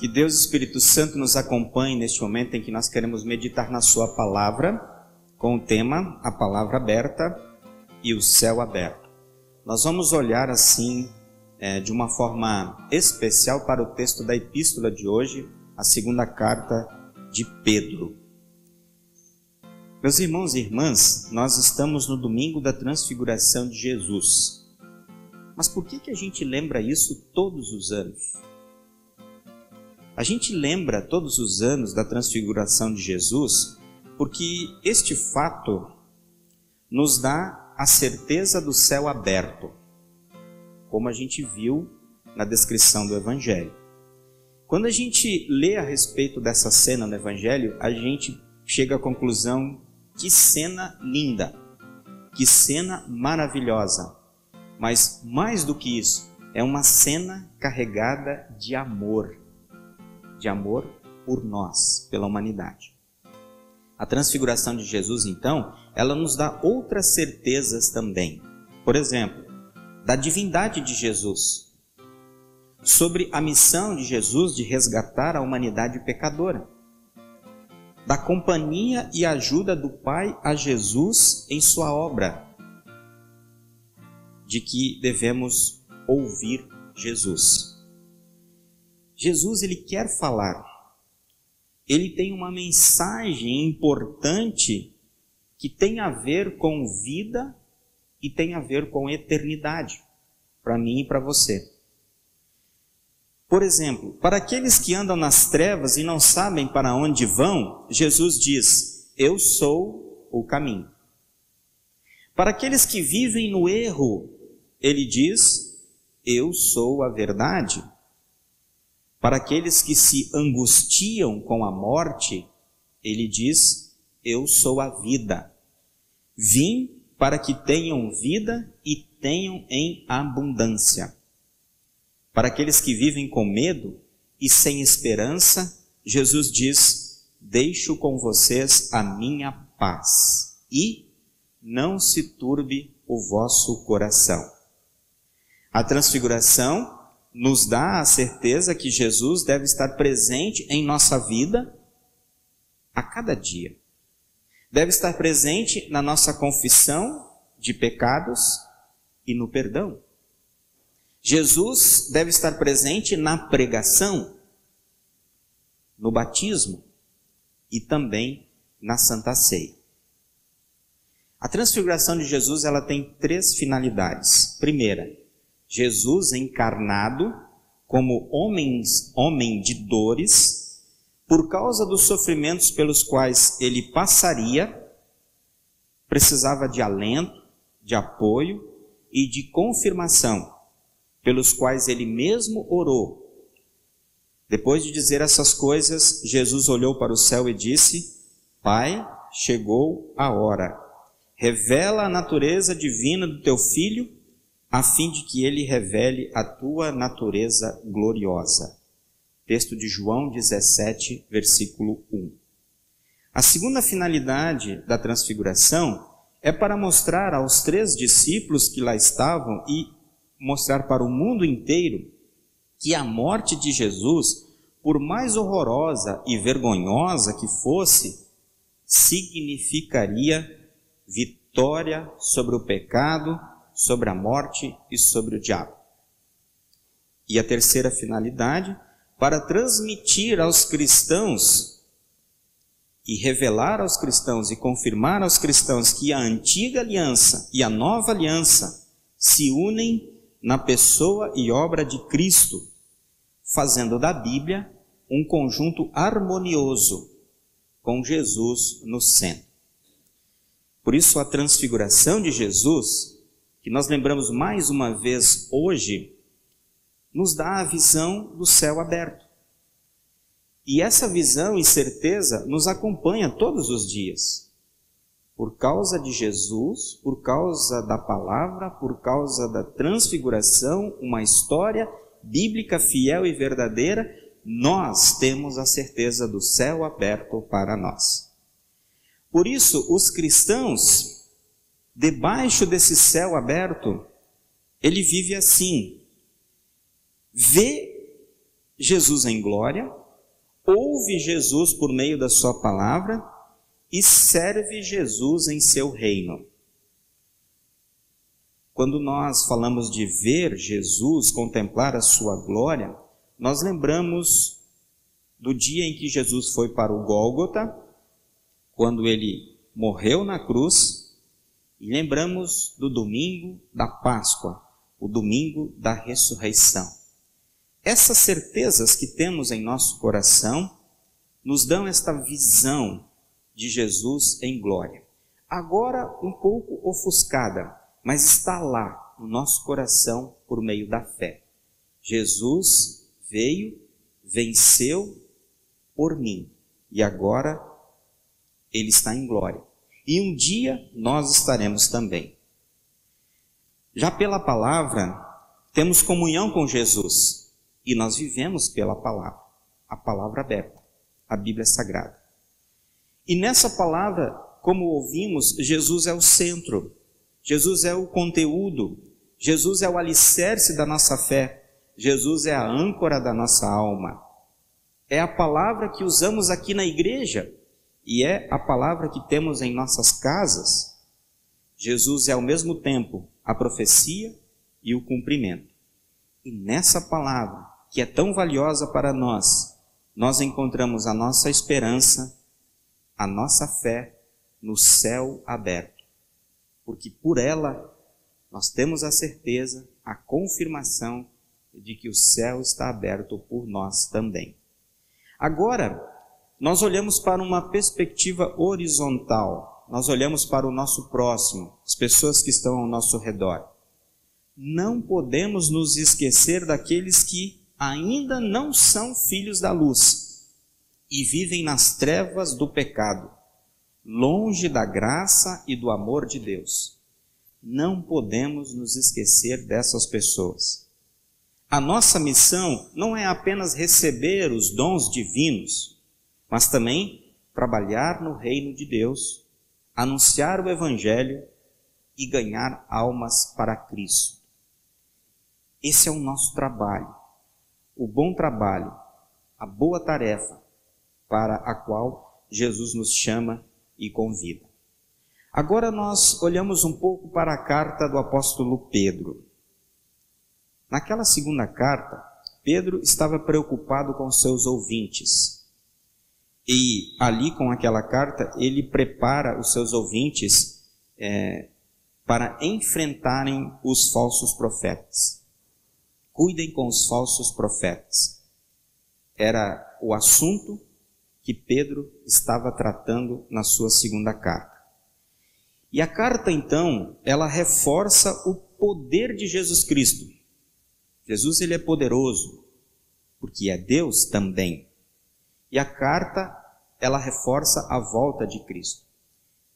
Que Deus Espírito Santo nos acompanhe neste momento em que nós queremos meditar na Sua palavra, com o tema A Palavra Aberta e o Céu Aberto. Nós vamos olhar assim, é, de uma forma especial, para o texto da epístola de hoje, a segunda carta de Pedro. Meus irmãos e irmãs, nós estamos no domingo da transfiguração de Jesus. Mas por que, que a gente lembra isso todos os anos? A gente lembra todos os anos da transfiguração de Jesus porque este fato nos dá a certeza do céu aberto, como a gente viu na descrição do Evangelho. Quando a gente lê a respeito dessa cena no Evangelho, a gente chega à conclusão: que cena linda, que cena maravilhosa. Mas mais do que isso, é uma cena carregada de amor de amor por nós, pela humanidade. A transfiguração de Jesus, então, ela nos dá outras certezas também. Por exemplo, da divindade de Jesus, sobre a missão de Jesus de resgatar a humanidade pecadora, da companhia e ajuda do Pai a Jesus em sua obra, de que devemos ouvir Jesus. Jesus ele quer falar. Ele tem uma mensagem importante que tem a ver com vida e tem a ver com eternidade, para mim e para você. Por exemplo, para aqueles que andam nas trevas e não sabem para onde vão, Jesus diz: Eu sou o caminho. Para aqueles que vivem no erro, ele diz: Eu sou a verdade. Para aqueles que se angustiam com a morte, ele diz: Eu sou a vida. Vim para que tenham vida e tenham em abundância. Para aqueles que vivem com medo e sem esperança, Jesus diz: Deixo com vocês a minha paz e não se turbe o vosso coração. A transfiguração nos dá a certeza que Jesus deve estar presente em nossa vida a cada dia. Deve estar presente na nossa confissão de pecados e no perdão. Jesus deve estar presente na pregação, no batismo e também na Santa Ceia. A transfiguração de Jesus ela tem três finalidades. Primeira, Jesus encarnado como homens, homem de dores, por causa dos sofrimentos pelos quais ele passaria, precisava de alento, de apoio e de confirmação, pelos quais ele mesmo orou. Depois de dizer essas coisas, Jesus olhou para o céu e disse: Pai, chegou a hora. Revela a natureza divina do teu filho a fim de que ele revele a tua natureza gloriosa. Texto de João 17, versículo 1. A segunda finalidade da transfiguração é para mostrar aos três discípulos que lá estavam e mostrar para o mundo inteiro que a morte de Jesus, por mais horrorosa e vergonhosa que fosse, significaria vitória sobre o pecado sobre a morte e sobre o diabo. E a terceira finalidade, para transmitir aos cristãos e revelar aos cristãos e confirmar aos cristãos que a antiga aliança e a nova aliança se unem na pessoa e obra de Cristo, fazendo da Bíblia um conjunto harmonioso com Jesus no centro. Por isso, a transfiguração de Jesus que nós lembramos mais uma vez hoje, nos dá a visão do céu aberto. E essa visão e certeza nos acompanha todos os dias. Por causa de Jesus, por causa da palavra, por causa da transfiguração, uma história bíblica fiel e verdadeira, nós temos a certeza do céu aberto para nós. Por isso, os cristãos debaixo desse céu aberto, ele vive assim. Vê Jesus em glória, ouve Jesus por meio da Sua palavra e serve Jesus em seu reino. Quando nós falamos de ver Jesus, contemplar a Sua glória, nós lembramos do dia em que Jesus foi para o Gólgota, quando ele morreu na cruz, e lembramos do domingo da Páscoa, o domingo da ressurreição. Essas certezas que temos em nosso coração nos dão esta visão de Jesus em glória. Agora um pouco ofuscada, mas está lá no nosso coração por meio da fé. Jesus veio, venceu por mim e agora ele está em glória. E um dia nós estaremos também. Já pela palavra, temos comunhão com Jesus e nós vivemos pela palavra, a palavra aberta, a Bíblia Sagrada. E nessa palavra, como ouvimos, Jesus é o centro, Jesus é o conteúdo, Jesus é o alicerce da nossa fé, Jesus é a âncora da nossa alma. É a palavra que usamos aqui na igreja e é a palavra que temos em nossas casas. Jesus é ao mesmo tempo a profecia e o cumprimento. E nessa palavra, que é tão valiosa para nós, nós encontramos a nossa esperança, a nossa fé no céu aberto. Porque por ela nós temos a certeza, a confirmação de que o céu está aberto por nós também. Agora, nós olhamos para uma perspectiva horizontal, nós olhamos para o nosso próximo, as pessoas que estão ao nosso redor. Não podemos nos esquecer daqueles que ainda não são filhos da luz e vivem nas trevas do pecado, longe da graça e do amor de Deus. Não podemos nos esquecer dessas pessoas. A nossa missão não é apenas receber os dons divinos, mas também trabalhar no reino de Deus, anunciar o Evangelho e ganhar almas para Cristo. Esse é o nosso trabalho, o bom trabalho, a boa tarefa para a qual Jesus nos chama e convida. Agora nós olhamos um pouco para a carta do apóstolo Pedro. Naquela segunda carta, Pedro estava preocupado com seus ouvintes. E ali, com aquela carta, ele prepara os seus ouvintes é, para enfrentarem os falsos profetas. Cuidem com os falsos profetas. Era o assunto que Pedro estava tratando na sua segunda carta. E a carta, então, ela reforça o poder de Jesus Cristo. Jesus ele é poderoso, porque é Deus também. E a carta, ela reforça a volta de Cristo.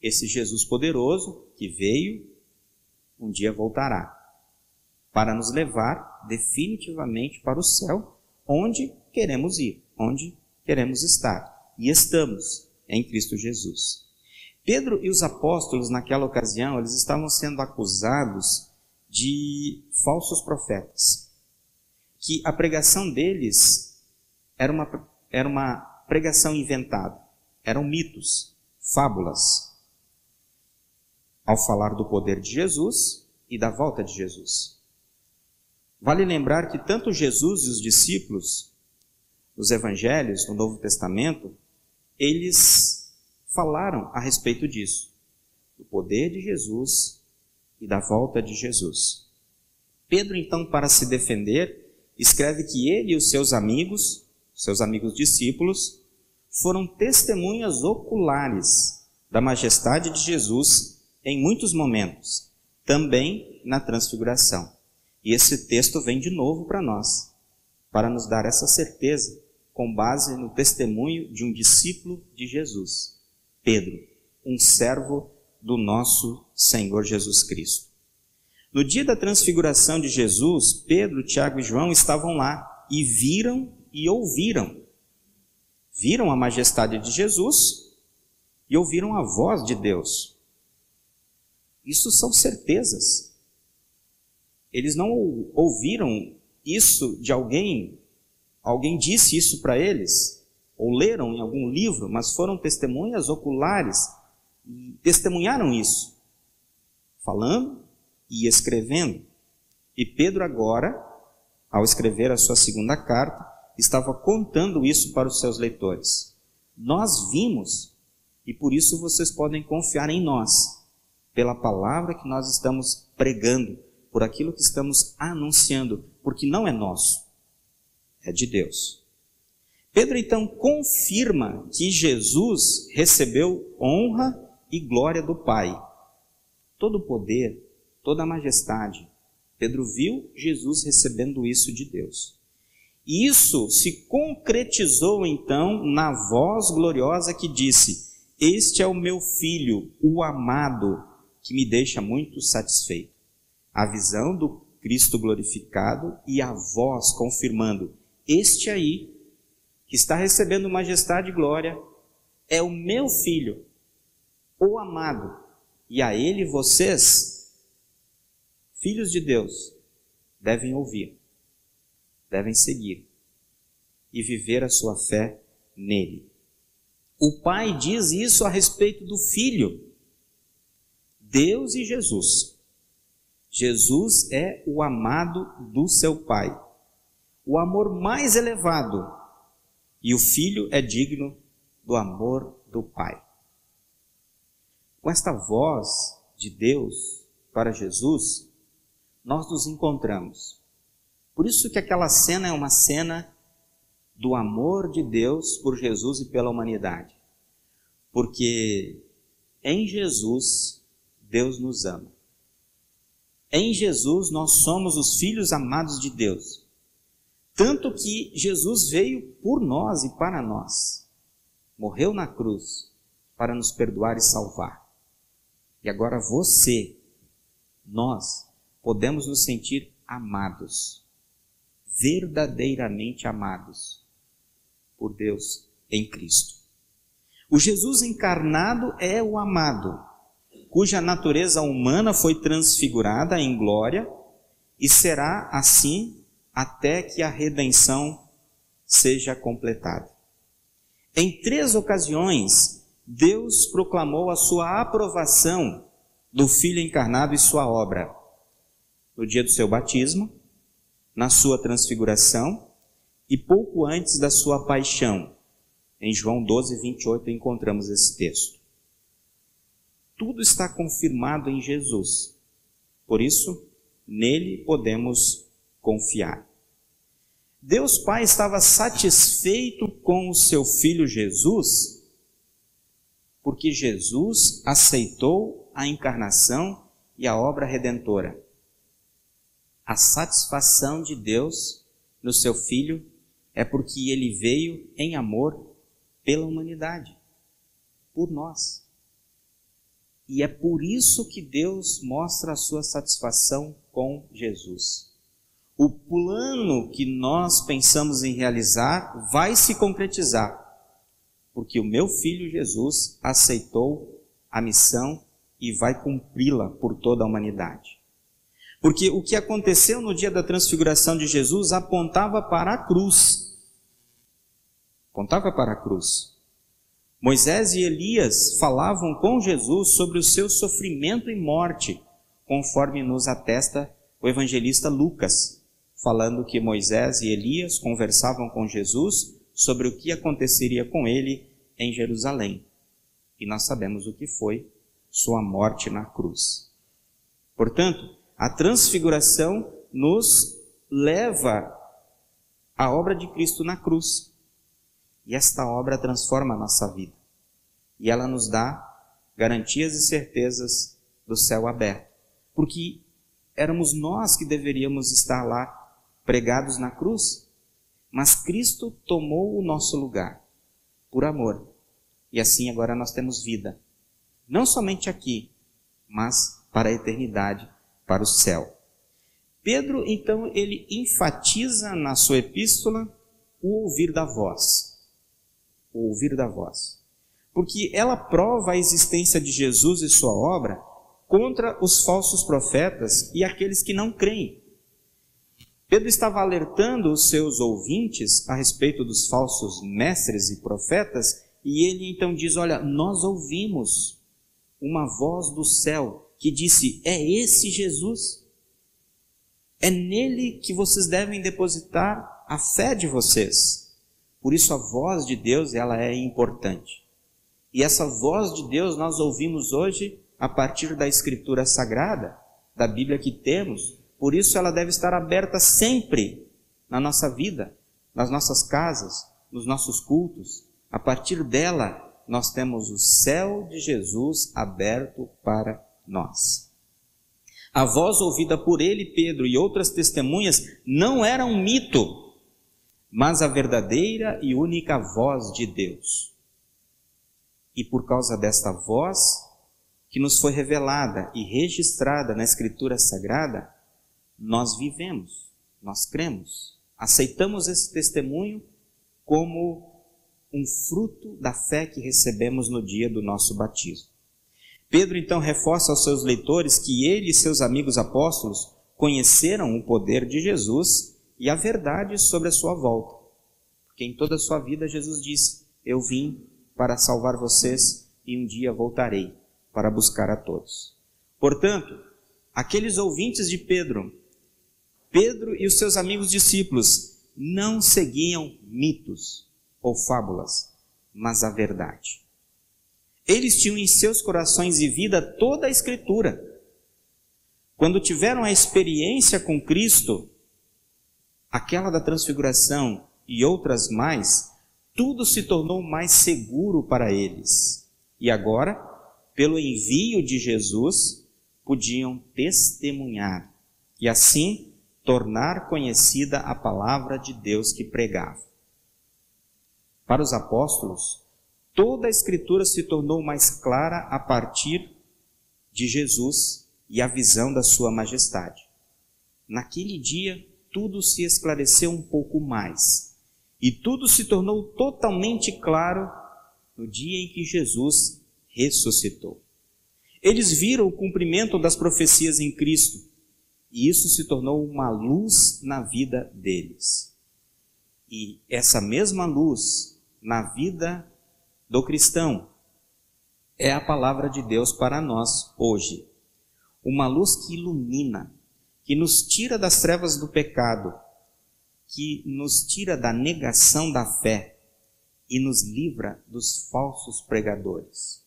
Esse Jesus poderoso que veio, um dia voltará para nos levar definitivamente para o céu, onde queremos ir, onde queremos estar. E estamos em Cristo Jesus. Pedro e os apóstolos, naquela ocasião, eles estavam sendo acusados de falsos profetas, que a pregação deles era uma era uma pregação inventada, eram mitos, fábulas, ao falar do poder de Jesus e da volta de Jesus. Vale lembrar que tanto Jesus e os discípulos, nos evangelhos, no Novo Testamento, eles falaram a respeito disso, do poder de Jesus e da volta de Jesus. Pedro, então, para se defender, escreve que ele e os seus amigos seus amigos discípulos, foram testemunhas oculares da majestade de Jesus em muitos momentos, também na transfiguração. E esse texto vem de novo para nós, para nos dar essa certeza, com base no testemunho de um discípulo de Jesus, Pedro, um servo do nosso Senhor Jesus Cristo. No dia da transfiguração de Jesus, Pedro, Tiago e João estavam lá e viram e ouviram. Viram a majestade de Jesus e ouviram a voz de Deus. Isso são certezas. Eles não ouviram isso de alguém alguém disse isso para eles, ou leram em algum livro, mas foram testemunhas oculares e testemunharam isso, falando e escrevendo. E Pedro, agora, ao escrever a sua segunda carta, estava contando isso para os seus leitores. Nós vimos e por isso vocês podem confiar em nós, pela palavra que nós estamos pregando, por aquilo que estamos anunciando, porque não é nosso, é de Deus. Pedro então confirma que Jesus recebeu honra e glória do Pai. Todo o poder, toda a majestade. Pedro viu Jesus recebendo isso de Deus. Isso se concretizou então na voz gloriosa que disse: este é o meu filho, o amado, que me deixa muito satisfeito. A visão do Cristo glorificado e a voz confirmando: Este aí, que está recebendo majestade e glória, é o meu filho, o amado, e a ele vocês, filhos de Deus, devem ouvir, devem seguir e viver a sua fé nele. O Pai diz isso a respeito do Filho. Deus e Jesus. Jesus é o amado do seu Pai, o amor mais elevado, e o Filho é digno do amor do Pai. Com esta voz de Deus para Jesus, nós nos encontramos. Por isso que aquela cena é uma cena do amor de Deus por Jesus e pela humanidade. Porque em Jesus, Deus nos ama. Em Jesus, nós somos os filhos amados de Deus. Tanto que Jesus veio por nós e para nós. Morreu na cruz para nos perdoar e salvar. E agora você, nós, podemos nos sentir amados, verdadeiramente amados por Deus em Cristo. O Jesus encarnado é o amado, cuja natureza humana foi transfigurada em glória e será assim até que a redenção seja completada. Em três ocasiões, Deus proclamou a sua aprovação do Filho encarnado e sua obra. No dia do seu batismo, na sua transfiguração e pouco antes da sua paixão. Em João 12, 28 encontramos esse texto. Tudo está confirmado em Jesus. Por isso, nele podemos confiar. Deus Pai estava satisfeito com o seu filho Jesus, porque Jesus aceitou a encarnação e a obra redentora. A satisfação de Deus no seu filho é porque ele veio em amor pela humanidade, por nós. E é por isso que Deus mostra a sua satisfação com Jesus. O plano que nós pensamos em realizar vai se concretizar, porque o meu filho Jesus aceitou a missão e vai cumpri-la por toda a humanidade. Porque o que aconteceu no dia da transfiguração de Jesus apontava para a cruz apontava para a cruz. Moisés e Elias falavam com Jesus sobre o seu sofrimento e morte, conforme nos atesta o evangelista Lucas, falando que Moisés e Elias conversavam com Jesus sobre o que aconteceria com ele em Jerusalém. E nós sabemos o que foi sua morte na cruz. Portanto, a transfiguração nos leva à obra de Cristo na cruz. E esta obra transforma a nossa vida. E ela nos dá garantias e certezas do céu aberto. Porque éramos nós que deveríamos estar lá pregados na cruz, mas Cristo tomou o nosso lugar por amor. E assim agora nós temos vida, não somente aqui, mas para a eternidade, para o céu. Pedro, então, ele enfatiza na sua epístola o ouvir da voz o ouvir da voz. Porque ela prova a existência de Jesus e sua obra contra os falsos profetas e aqueles que não creem. Pedro estava alertando os seus ouvintes a respeito dos falsos mestres e profetas, e ele então diz: Olha, nós ouvimos uma voz do céu que disse: É esse Jesus. É nele que vocês devem depositar a fé de vocês. Por isso a voz de Deus, ela é importante. E essa voz de Deus nós ouvimos hoje a partir da escritura sagrada, da Bíblia que temos. Por isso ela deve estar aberta sempre na nossa vida, nas nossas casas, nos nossos cultos. A partir dela nós temos o céu de Jesus aberto para nós. A voz ouvida por ele, Pedro e outras testemunhas não era um mito, mas a verdadeira e única voz de Deus. E por causa desta voz, que nos foi revelada e registrada na Escritura Sagrada, nós vivemos, nós cremos, aceitamos esse testemunho como um fruto da fé que recebemos no dia do nosso batismo. Pedro então reforça aos seus leitores que ele e seus amigos apóstolos conheceram o poder de Jesus e a verdade sobre a sua volta. Porque em toda a sua vida Jesus disse: Eu vim para salvar vocês e um dia voltarei para buscar a todos. Portanto, aqueles ouvintes de Pedro, Pedro e os seus amigos discípulos, não seguiam mitos ou fábulas, mas a verdade. Eles tinham em seus corações e vida toda a Escritura. Quando tiveram a experiência com Cristo, aquela da transfiguração e outras mais, tudo se tornou mais seguro para eles. E agora, pelo envio de Jesus, podiam testemunhar e assim tornar conhecida a palavra de Deus que pregava. Para os apóstolos, toda a Escritura se tornou mais clara a partir de Jesus e a visão da Sua Majestade. Naquele dia, tudo se esclareceu um pouco mais e tudo se tornou totalmente claro no dia em que Jesus ressuscitou. Eles viram o cumprimento das profecias em Cristo e isso se tornou uma luz na vida deles. E essa mesma luz na vida do cristão é a palavra de Deus para nós hoje. Uma luz que ilumina, que nos tira das trevas do pecado, que nos tira da negação da fé e nos livra dos falsos pregadores.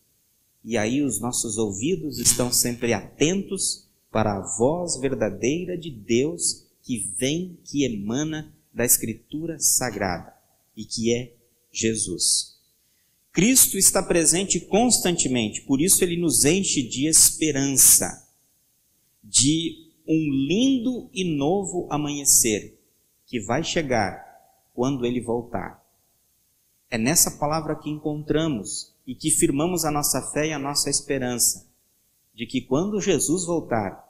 E aí os nossos ouvidos estão sempre atentos para a voz verdadeira de Deus que vem, que emana da Escritura Sagrada e que é Jesus. Cristo está presente constantemente, por isso ele nos enche de esperança, de um lindo e novo amanhecer que vai chegar quando ele voltar. É nessa palavra que encontramos e que firmamos a nossa fé e a nossa esperança de que quando Jesus voltar,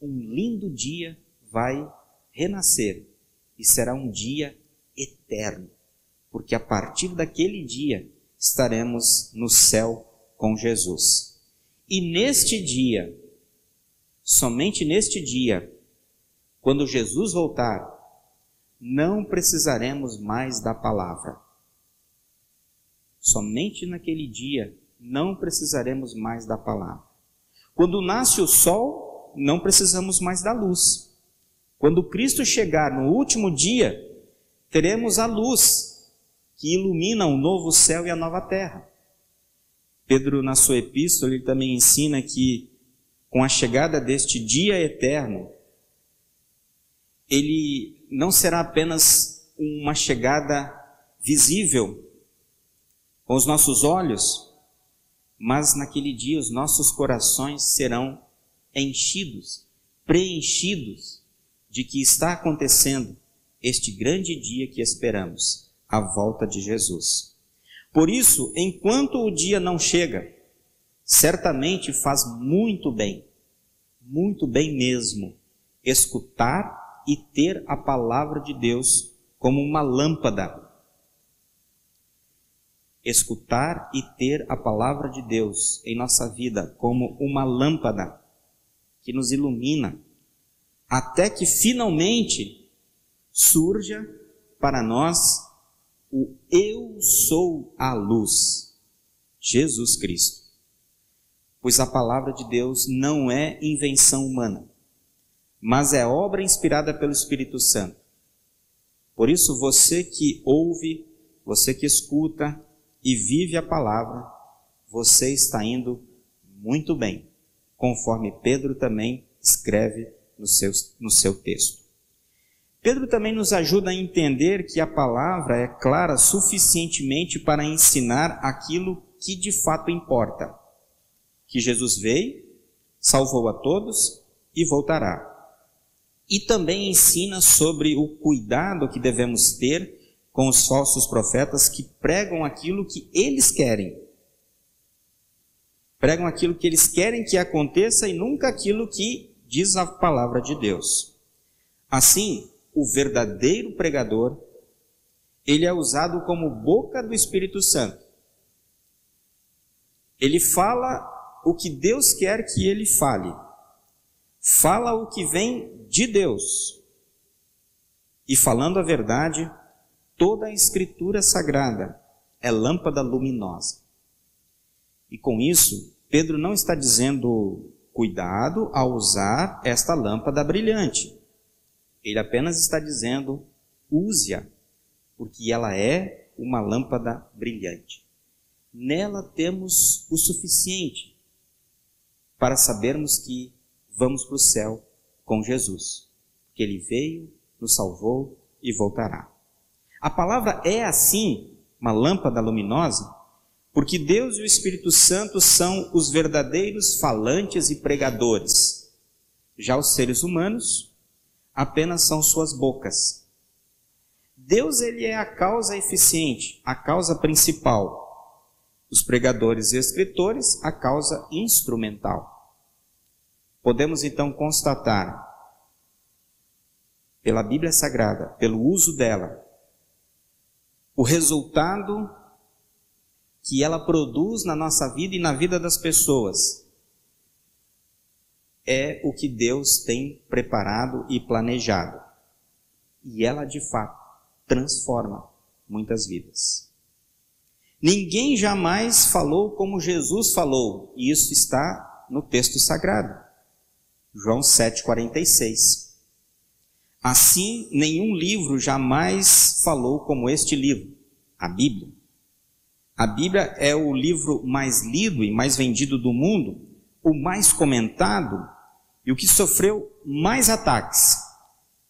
um lindo dia vai renascer e será um dia eterno, porque a partir daquele dia estaremos no céu com Jesus. E neste dia, somente neste dia, quando Jesus voltar, não precisaremos mais da palavra. Somente naquele dia não precisaremos mais da palavra. Quando nasce o sol, não precisamos mais da luz. Quando Cristo chegar no último dia, teremos a luz que ilumina o novo céu e a nova terra. Pedro, na sua epístola, ele também ensina que, com a chegada deste dia eterno, ele não será apenas uma chegada visível com os nossos olhos, mas naquele dia os nossos corações serão enchidos, preenchidos de que está acontecendo este grande dia que esperamos a volta de Jesus. Por isso, enquanto o dia não chega, certamente faz muito bem, muito bem mesmo, escutar e ter a palavra de Deus como uma lâmpada. Escutar e ter a palavra de Deus em nossa vida como uma lâmpada que nos ilumina, até que finalmente surja para nós o Eu sou a luz, Jesus Cristo. Pois a palavra de Deus não é invenção humana, mas é obra inspirada pelo Espírito Santo. Por isso, você que ouve, você que escuta e vive a palavra, você está indo muito bem, conforme Pedro também escreve no seu, no seu texto. Pedro também nos ajuda a entender que a palavra é clara suficientemente para ensinar aquilo que de fato importa: que Jesus veio, salvou a todos e voltará. E também ensina sobre o cuidado que devemos ter com os falsos profetas que pregam aquilo que eles querem. Pregam aquilo que eles querem que aconteça e nunca aquilo que diz a palavra de Deus. Assim, o verdadeiro pregador, ele é usado como boca do Espírito Santo. Ele fala o que Deus quer que ele fale. Fala o que vem de Deus. E falando a verdade, toda a escritura sagrada é lâmpada luminosa. E com isso, Pedro não está dizendo cuidado ao usar esta lâmpada brilhante. Ele apenas está dizendo use-a, porque ela é uma lâmpada brilhante. Nela temos o suficiente para sabermos que vamos para o céu com Jesus, que ele veio, nos salvou e voltará. A palavra é assim uma lâmpada luminosa, porque Deus e o Espírito Santo são os verdadeiros falantes e pregadores. Já os seres humanos apenas são suas bocas. Deus ele é a causa eficiente, a causa principal. Os pregadores e escritores, a causa instrumental. Podemos então constatar pela Bíblia Sagrada, pelo uso dela, o resultado que ela produz na nossa vida e na vida das pessoas é o que Deus tem preparado e planejado. E ela de fato transforma muitas vidas. Ninguém jamais falou como Jesus falou, e isso está no texto sagrado. João 7,46. Assim, nenhum livro jamais falou como este livro, a Bíblia. A Bíblia é o livro mais lido e mais vendido do mundo, o mais comentado e o que sofreu mais ataques.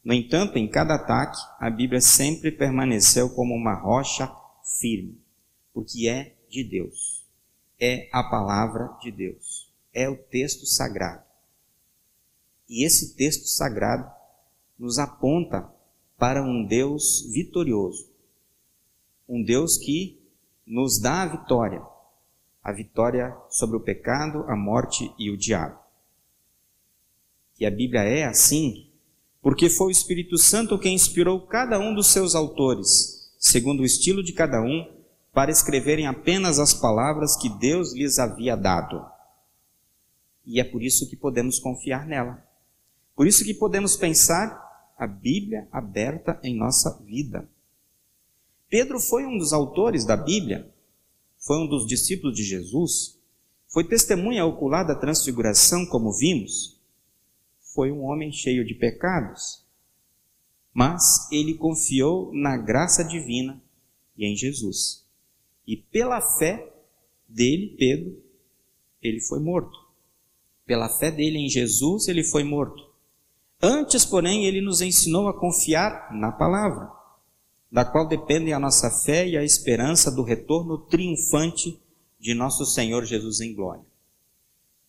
No entanto, em cada ataque, a Bíblia sempre permaneceu como uma rocha firme, porque é de Deus, é a palavra de Deus, é o texto sagrado. E esse texto sagrado nos aponta para um Deus vitorioso, um Deus que nos dá a vitória, a vitória sobre o pecado, a morte e o diabo. E a Bíblia é assim porque foi o Espírito Santo quem inspirou cada um dos seus autores, segundo o estilo de cada um, para escreverem apenas as palavras que Deus lhes havia dado. E é por isso que podemos confiar nela. Por isso que podemos pensar a Bíblia aberta em nossa vida. Pedro foi um dos autores da Bíblia, foi um dos discípulos de Jesus, foi testemunha ocular da transfiguração, como vimos. Foi um homem cheio de pecados, mas ele confiou na graça divina e em Jesus. E pela fé dele, Pedro, ele foi morto. Pela fé dele em Jesus, ele foi morto. Antes, porém, ele nos ensinou a confiar na palavra, da qual dependem a nossa fé e a esperança do retorno triunfante de nosso Senhor Jesus em glória.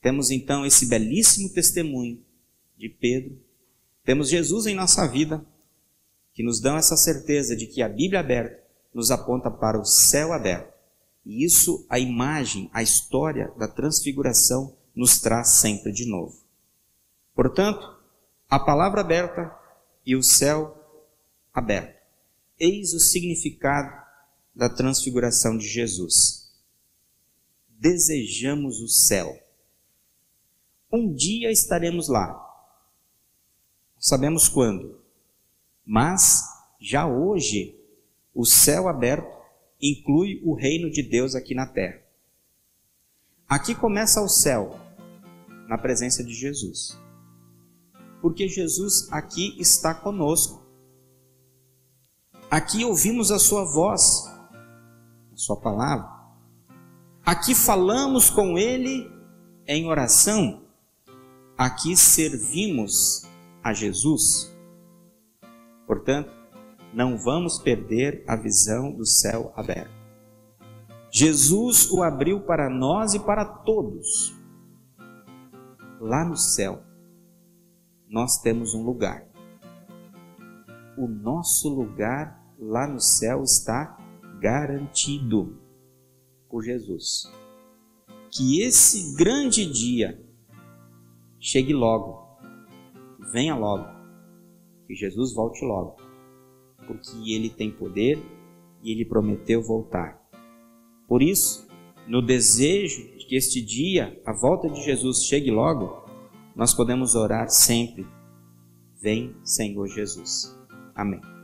Temos então esse belíssimo testemunho de Pedro, temos Jesus em nossa vida, que nos dão essa certeza de que a Bíblia aberta nos aponta para o céu aberto. E isso, a imagem, a história da transfiguração, nos traz sempre de novo. Portanto, a palavra aberta e o céu aberto. Eis o significado da transfiguração de Jesus. Desejamos o céu. Um dia estaremos lá. Sabemos quando. Mas já hoje o céu aberto inclui o reino de Deus aqui na terra. Aqui começa o céu, na presença de Jesus. Porque Jesus aqui está conosco. Aqui ouvimos a sua voz, a sua palavra. Aqui falamos com ele em oração. Aqui servimos a Jesus. Portanto, não vamos perder a visão do céu aberto. Jesus o abriu para nós e para todos. Lá no céu, nós temos um lugar. O nosso lugar lá no céu está garantido por Jesus. Que esse grande dia chegue logo, venha logo, que Jesus volte logo porque ele tem poder e ele prometeu voltar. Por isso, no desejo de que este dia, a volta de Jesus, chegue logo, nós podemos orar sempre: Vem, Senhor Jesus. Amém.